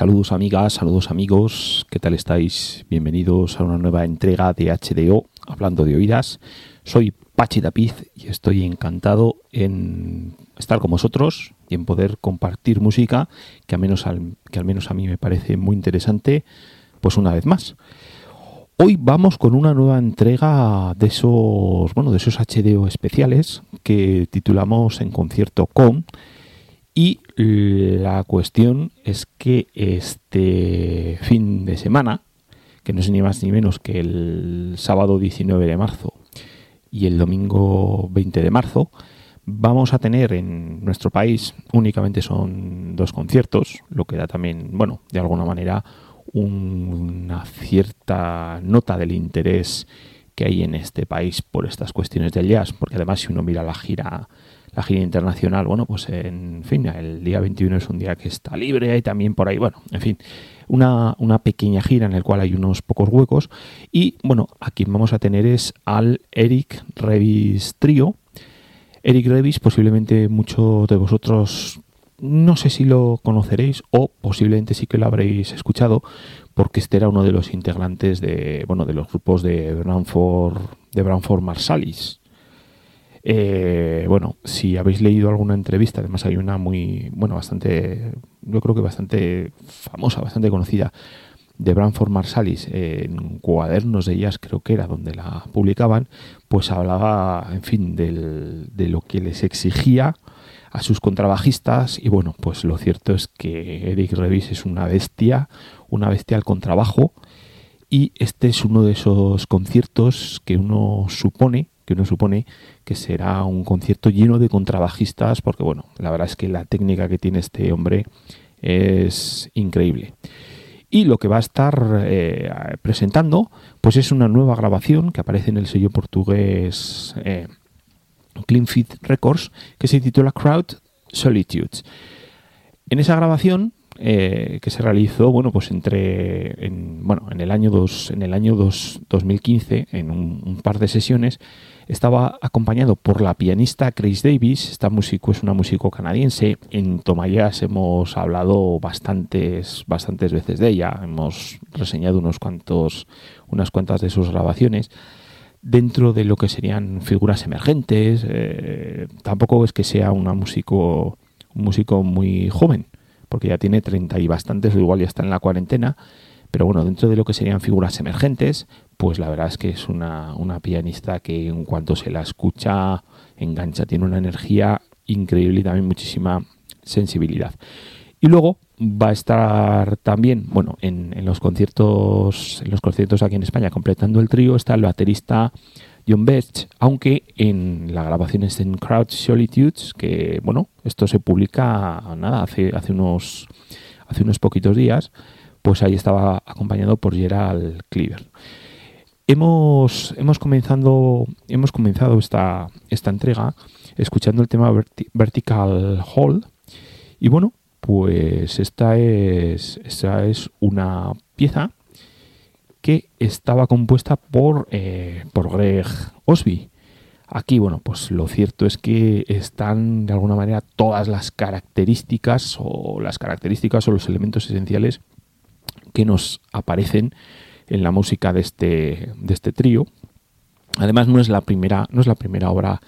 Saludos amigas, saludos amigos, ¿qué tal estáis? Bienvenidos a una nueva entrega de HDO, hablando de oídas. Soy Pachi Tapiz y estoy encantado en estar con vosotros y en poder compartir música que al menos, que al menos a mí me parece muy interesante, pues una vez más. Hoy vamos con una nueva entrega de esos, bueno, de esos HDO especiales que titulamos en concierto con y la cuestión es que este fin de semana, que no es ni más ni menos que el sábado 19 de marzo y el domingo 20 de marzo, vamos a tener en nuestro país únicamente son dos conciertos, lo que da también, bueno, de alguna manera una cierta nota del interés que hay en este país por estas cuestiones del jazz, porque además si uno mira la gira la gira internacional, bueno, pues en fin, el día 21 es un día que está libre y también por ahí, bueno, en fin, una, pequeña gira en la cual hay unos pocos huecos y bueno, aquí vamos a tener es al Eric Revis Trio. Eric Revis posiblemente muchos de vosotros no sé si lo conoceréis o posiblemente sí que lo habréis escuchado porque este era uno de los integrantes de bueno de los grupos de Branford de Branford Marsalis eh, bueno, si habéis leído alguna entrevista, además hay una muy, bueno, bastante, yo creo que bastante famosa, bastante conocida, de Branford Marsalis en cuadernos de jazz, creo que era donde la publicaban, pues hablaba, en fin, de lo que les exigía a sus contrabajistas y bueno, pues lo cierto es que Eric Revis es una bestia, una bestia al contrabajo y este es uno de esos conciertos que uno supone que uno supone que será un concierto lleno de contrabajistas, porque bueno, la verdad es que la técnica que tiene este hombre es increíble. Y lo que va a estar eh, presentando, pues es una nueva grabación que aparece en el sello portugués eh, Clean Fit Records, que se titula Crowd Solitudes. En esa grabación eh, que se realizó bueno pues entre en, bueno en el año dos, en el año 2015 en un, par de sesiones estaba acompañado por la pianista Grace Davis. Esta músico es una músico canadiense. En Tomayas hemos hablado bastantes bastantes veces de ella. Hemos reseñado unos cuantos unas cuantas de sus grabaciones. Dentro de lo que serían figuras emergentes eh, tampoco es que sea una músico un músico muy joven porque ya tiene 30 y bastantes, o igual ya está en la cuarentena, pero bueno, dentro de lo que serían figuras emergentes, pues la verdad es que es una, pianista que en cuanto se la escucha, engancha, tiene una energía increíble y también muchísima sensibilidad. Y luego va a estar también, bueno, en, en, los conciertos, en los conciertos aquí en España, completando el trío, está el baterista John Best, aunque en la grabación es en Crowd Solitudes, que bueno, esto se publica nada, hace, hace unos hace unos poquitos días, pues ahí estaba acompañado por Gerald Cleaver. Hemos, hemos, comenzado, hemos comenzado esta, esta entrega escuchando el tema Vertical Hall y bueno, pues esta es, esta es una pieza que estaba compuesta por, eh, por Greg Osby. Aquí, bueno, pues lo cierto es que están de alguna manera todas las características o las características o los elementos esenciales que nos aparecen en la música de este, de este trío. Además, no es la primera, no es la primera obra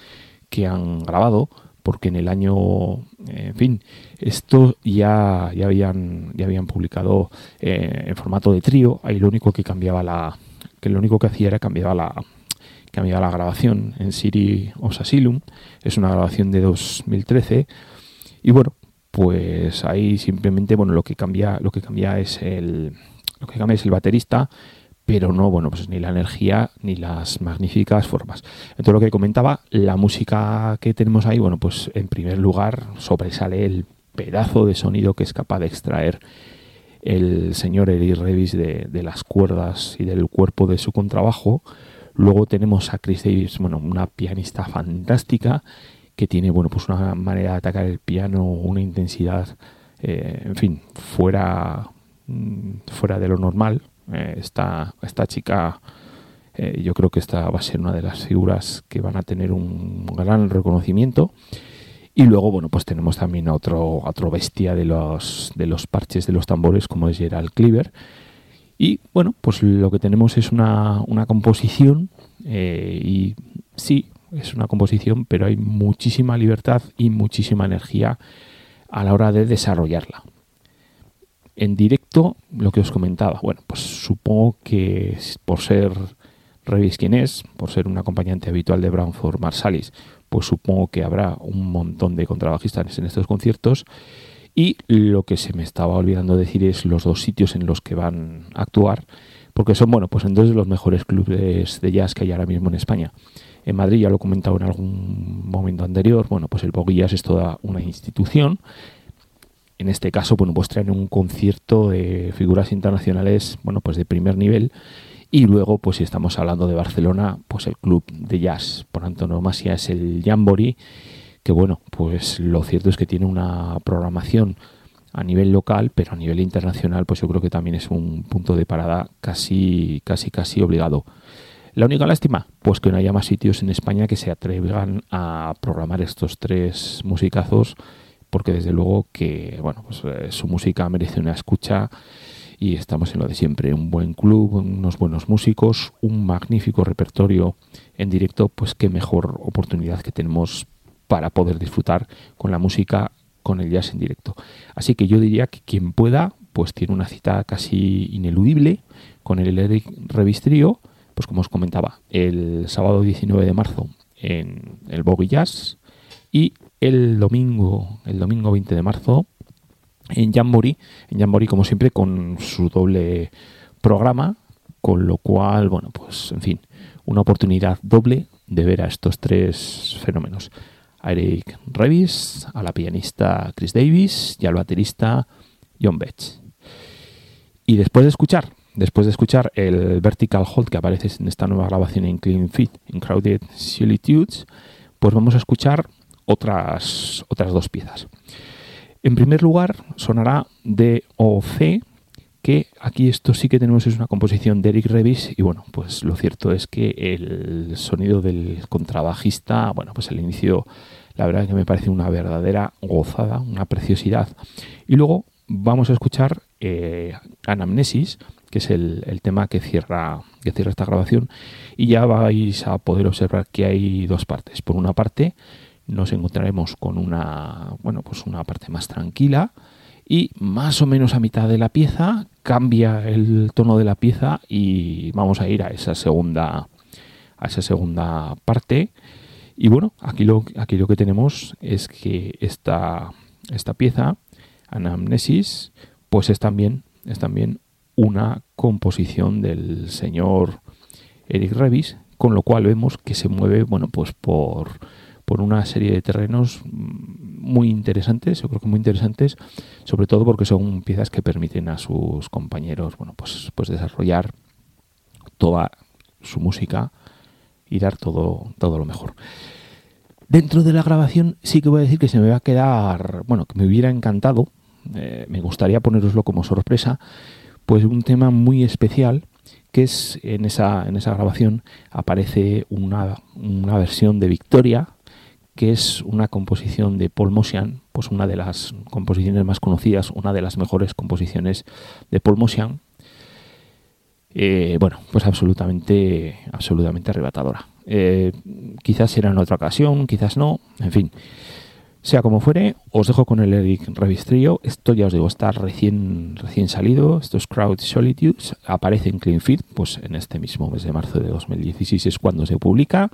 que han grabado, porque en el año, en fin, esto ya, ya, habían, ya habían publicado eh, en formato de trío, ahí lo único que cambiaba la, que lo único que hacía era cambiaba la, cambiaba la grabación en Siri of Asylum, es una grabación de 2013, y bueno, pues ahí simplemente, bueno, lo que cambia, lo que cambia es el, lo que cambia es el baterista, pero no, bueno, pues ni la energía ni las magníficas formas. Entonces lo que comentaba, la música que tenemos ahí, bueno, pues en primer lugar sobresale el pedazo de sonido que es capaz de extraer el señor Eric Revis de, las cuerdas y del cuerpo de su contrabajo. Luego tenemos a Chris Davis, bueno, una pianista fantástica que tiene, bueno, pues una manera de atacar el piano, una intensidad, eh, en fin, fuera, mm, fuera de lo normal eh, esta, esta chica, eh, yo creo que esta va a ser una de las figuras que van a tener un gran reconocimiento. Y luego, bueno, pues tenemos también otro, otro bestia de los, de los parches de los tambores, como es Gerald Cleaver. Y bueno, pues lo que tenemos es una, una composición, eh, y sí, es una composición, pero hay muchísima libertad y muchísima energía a la hora de desarrollarla. En directo, lo que os comentaba, bueno, pues supongo que por ser Revis quien es, por ser un acompañante habitual de Brownford Marsalis, pues supongo que habrá un montón de contrabajistas en estos conciertos. Y lo que se me estaba olvidando decir es los dos sitios en los que van a actuar, porque son, bueno, pues en dos de los mejores clubes de jazz que hay ahora mismo en España. En Madrid, ya lo he comentado en algún momento anterior, bueno, pues el Boguillas es toda una institución. En este caso, bueno, pues traen un concierto de figuras internacionales, bueno, pues de primer nivel y luego, pues si estamos hablando de Barcelona, pues el club de jazz por antonomasia es el Jamboree, que bueno, pues lo cierto es que tiene una programación a nivel local, pero a nivel internacional, pues yo creo que también es un punto de parada casi, casi, casi obligado. La única lástima, pues que no haya más sitios en España que se atrevan a programar estos tres musicazos, porque desde luego que, bueno, pues eh, su música merece una escucha y estamos en lo de siempre, un buen club, unos buenos músicos, un magnífico repertorio en directo, pues qué mejor oportunidad que tenemos para poder disfrutar con la música, con el jazz en directo. Así que yo diría que quien pueda, pues tiene una cita casi ineludible con el Eric Revistrio, pues como os comentaba, el sábado 19 de marzo en el Boggy Jazz y el domingo, el domingo 20 de marzo en Jamboree, en como siempre con su doble programa, con lo cual, bueno, pues en fin, una oportunidad doble de ver a estos tres fenómenos. A Eric Revis, a la pianista Chris Davis y al baterista John Betts. Y después de escuchar, después de escuchar el vertical hold que aparece en esta nueva grabación en Clean Fit, en Crowded Solitudes, pues vamos a escuchar otras, otras dos piezas. En primer lugar, sonará D o C, que aquí esto sí que tenemos es una composición de Eric Revis y bueno, pues lo cierto es que el sonido del contrabajista, bueno, pues al inicio la verdad es que me parece una verdadera gozada, una preciosidad. Y luego vamos a escuchar eh, Anamnesis, que es el, el, tema que cierra, que cierra esta grabación y ya vais a poder observar que hay dos partes. Por una parte, nos encontraremos con una, bueno, pues una parte más tranquila y más o menos a mitad de la pieza cambia el tono de la pieza y vamos a ir a esa segunda a esa segunda parte. Y bueno aquí lo aquí lo que tenemos es que esta esta pieza anamnesis pues es también es también una composición del señor Eric Revis con lo cual vemos que se mueve bueno pues por por una serie de terrenos muy interesantes, yo creo que muy interesantes, sobre todo porque son piezas que permiten a sus compañeros, bueno, pues, pues desarrollar toda su música y dar todo, todo lo mejor. Dentro de la grabación sí que voy a decir que se me va a quedar, bueno, que me hubiera encantado, eh, me gustaría poneroslo como sorpresa, pues un tema muy especial que es en esa, en esa grabación aparece una, una versión de Victoria que es una composición de Paul Mosian, pues una de las composiciones más conocidas, una de las mejores composiciones de Paul Mosian. Eh, bueno, pues absolutamente, absolutamente arrebatadora. Eh, quizás será en otra ocasión, quizás no, en fin. Sea como fuere, os dejo con el Eric Revistrio. Esto ya os digo, está recién, recién salido. Esto es Crowd Solitudes. Aparece en Clean Fit, pues en este mismo mes de marzo de 2016 es cuando se publica.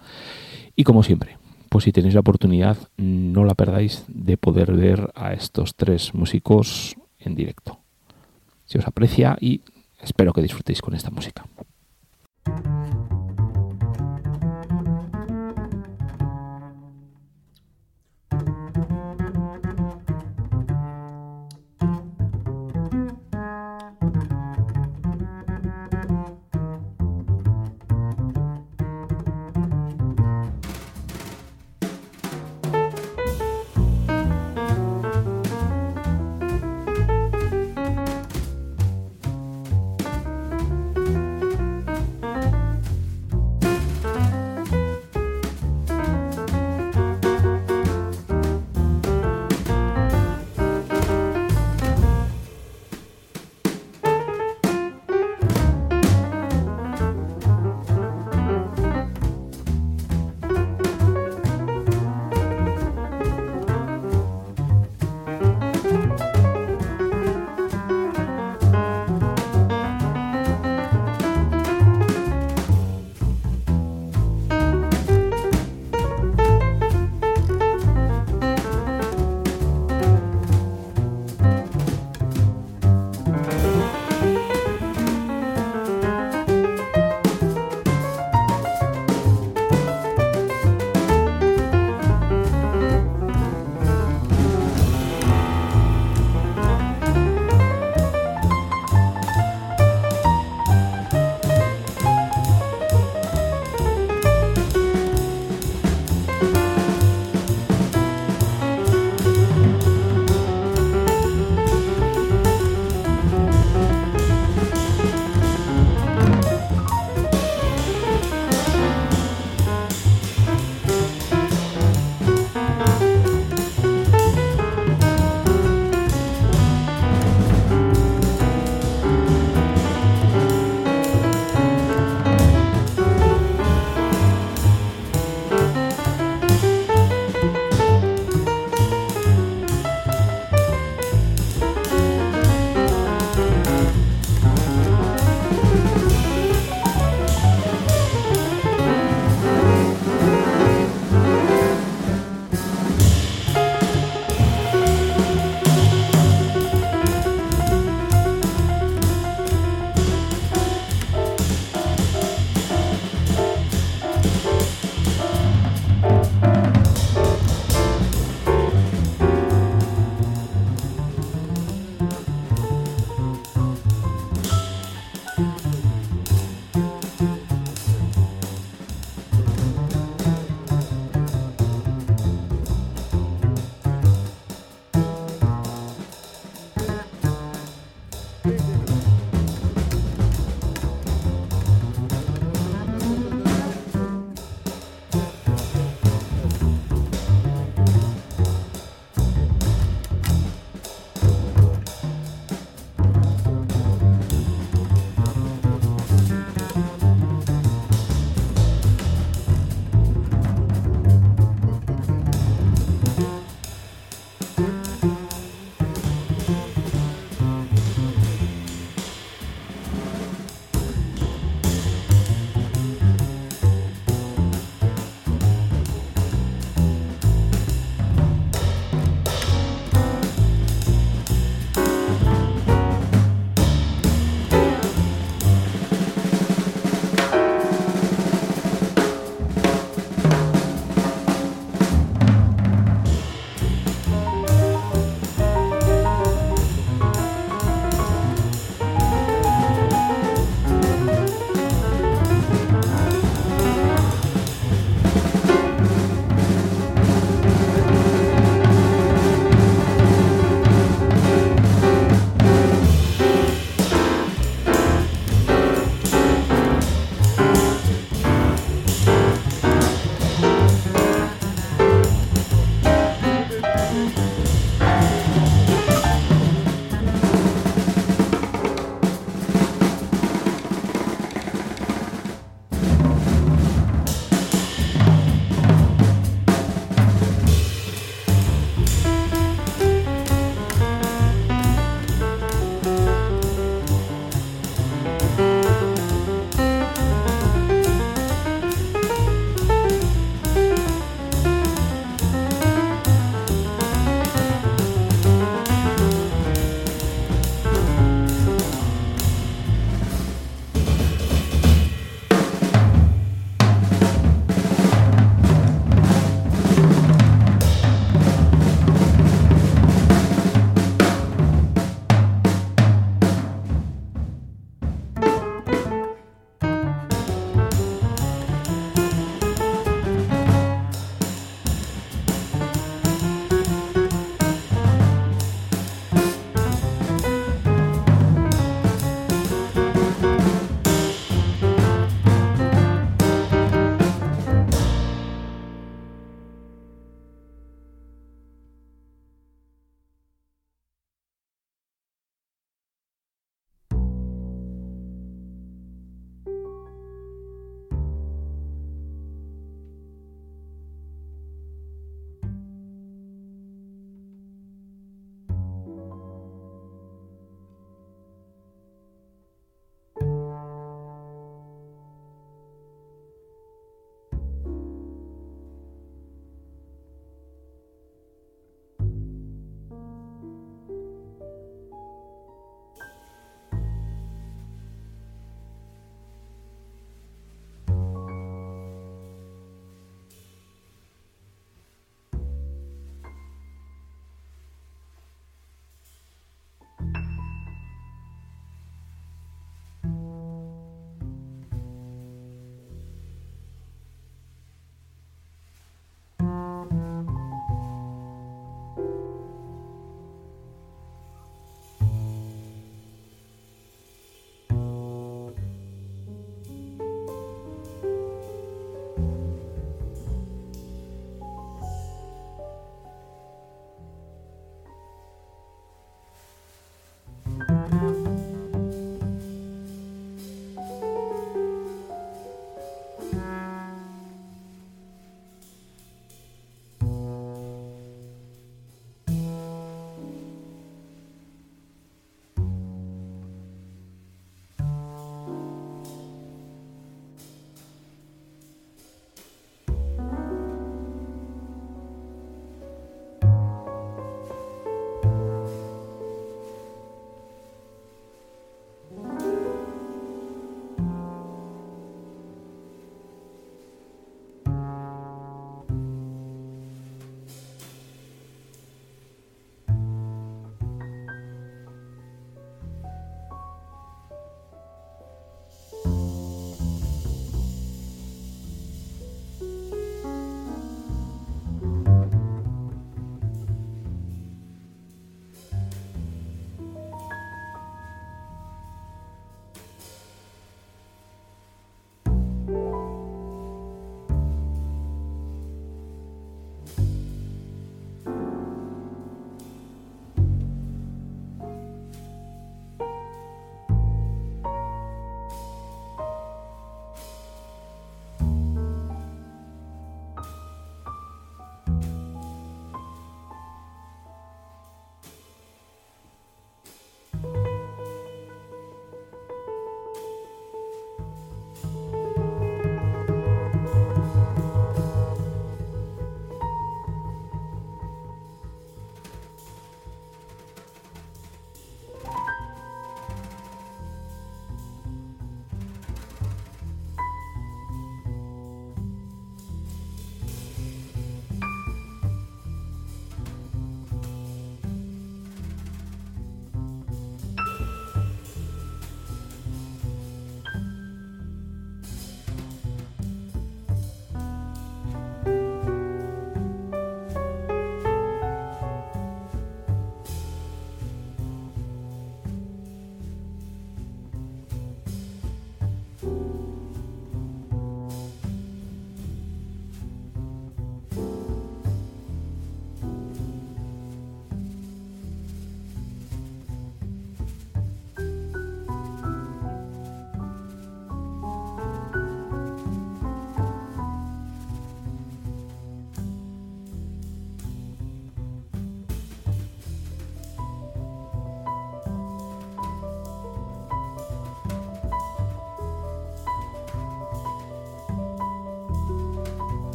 Y como siempre, pues si tenéis la oportunidad, no la perdáis de poder ver a estos tres músicos en directo. Si os aprecia y espero que disfrutéis con esta música.